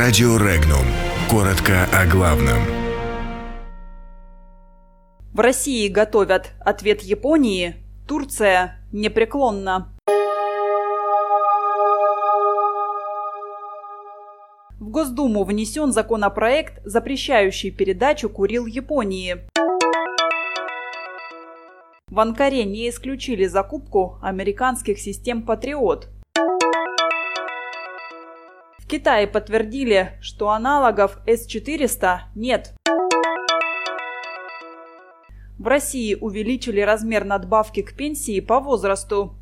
Радио Регнум. Коротко о главном. В России готовят ответ Японии. Турция непреклонна. В Госдуму внесен законопроект, запрещающий передачу Курил Японии. В Анкаре не исключили закупку американских систем «Патриот». В Китае подтвердили, что аналогов С-400 нет. В России увеличили размер надбавки к пенсии по возрасту.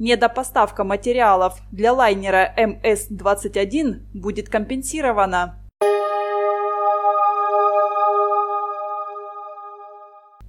Недопоставка материалов для лайнера МС-21 будет компенсирована.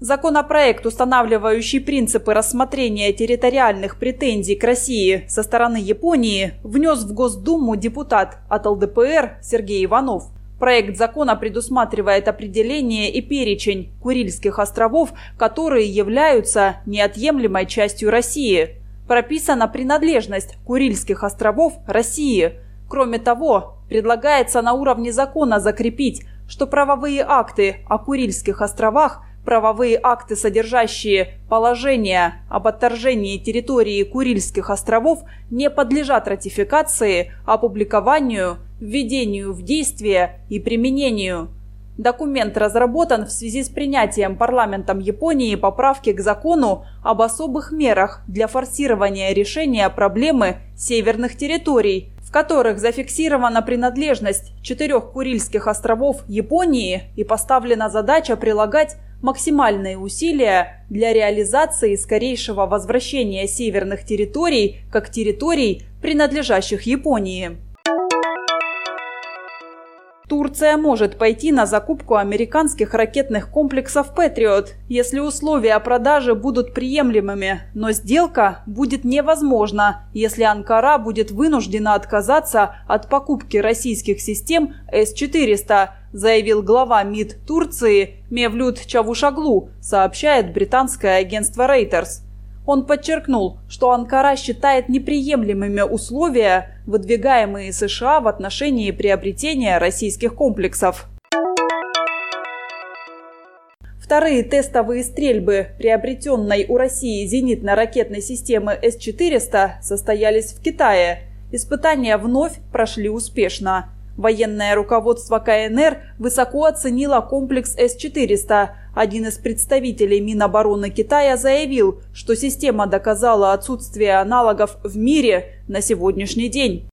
Законопроект, устанавливающий принципы рассмотрения территориальных претензий к России со стороны Японии, внес в Госдуму депутат от ЛДПР Сергей Иванов. Проект закона предусматривает определение и перечень Курильских островов, которые являются неотъемлемой частью России. Прописана принадлежность Курильских островов России. Кроме того, предлагается на уровне закона закрепить, что правовые акты о Курильских островах правовые акты, содержащие положение об отторжении территории Курильских островов, не подлежат ратификации, опубликованию, введению в действие и применению. Документ разработан в связи с принятием парламентом Японии поправки к закону об особых мерах для форсирования решения проблемы северных территорий, в которых зафиксирована принадлежность четырех Курильских островов Японии и поставлена задача прилагать максимальные усилия для реализации скорейшего возвращения северных территорий как территорий, принадлежащих Японии. Турция может пойти на закупку американских ракетных комплексов «Патриот», если условия продажи будут приемлемыми, но сделка будет невозможна, если Анкара будет вынуждена отказаться от покупки российских систем С-400, заявил глава МИД Турции Мевлют Чавушаглу, сообщает британское агентство Reuters. Он подчеркнул, что Анкара считает неприемлемыми условия, выдвигаемые США в отношении приобретения российских комплексов. Вторые тестовые стрельбы приобретенной у России зенитно-ракетной системы С-400 состоялись в Китае. Испытания вновь прошли успешно. Военное руководство КНР высоко оценило комплекс С-400. Один из представителей Минобороны Китая заявил, что система доказала отсутствие аналогов в мире на сегодняшний день.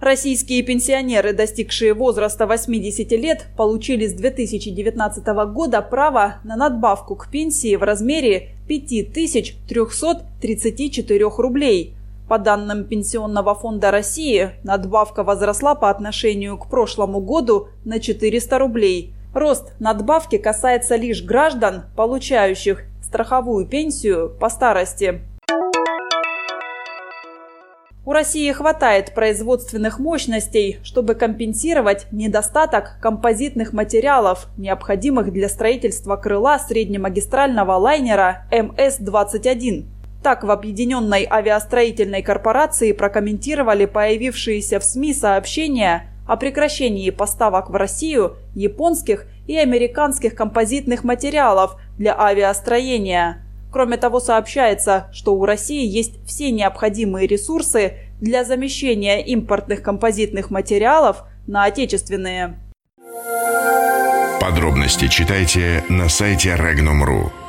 Российские пенсионеры, достигшие возраста 80 лет, получили с 2019 года право на надбавку к пенсии в размере 5334 рублей – по данным Пенсионного фонда России, надбавка возросла по отношению к прошлому году на 400 рублей. Рост надбавки касается лишь граждан, получающих страховую пенсию по старости. У России хватает производственных мощностей, чтобы компенсировать недостаток композитных материалов, необходимых для строительства крыла среднемагистрального лайнера МС-21. Так в Объединенной авиастроительной корпорации прокомментировали появившиеся в СМИ сообщения о прекращении поставок в Россию японских и американских композитных материалов для авиастроения. Кроме того, сообщается, что у России есть все необходимые ресурсы для замещения импортных композитных материалов на отечественные. Подробности читайте на сайте Regnum.ru.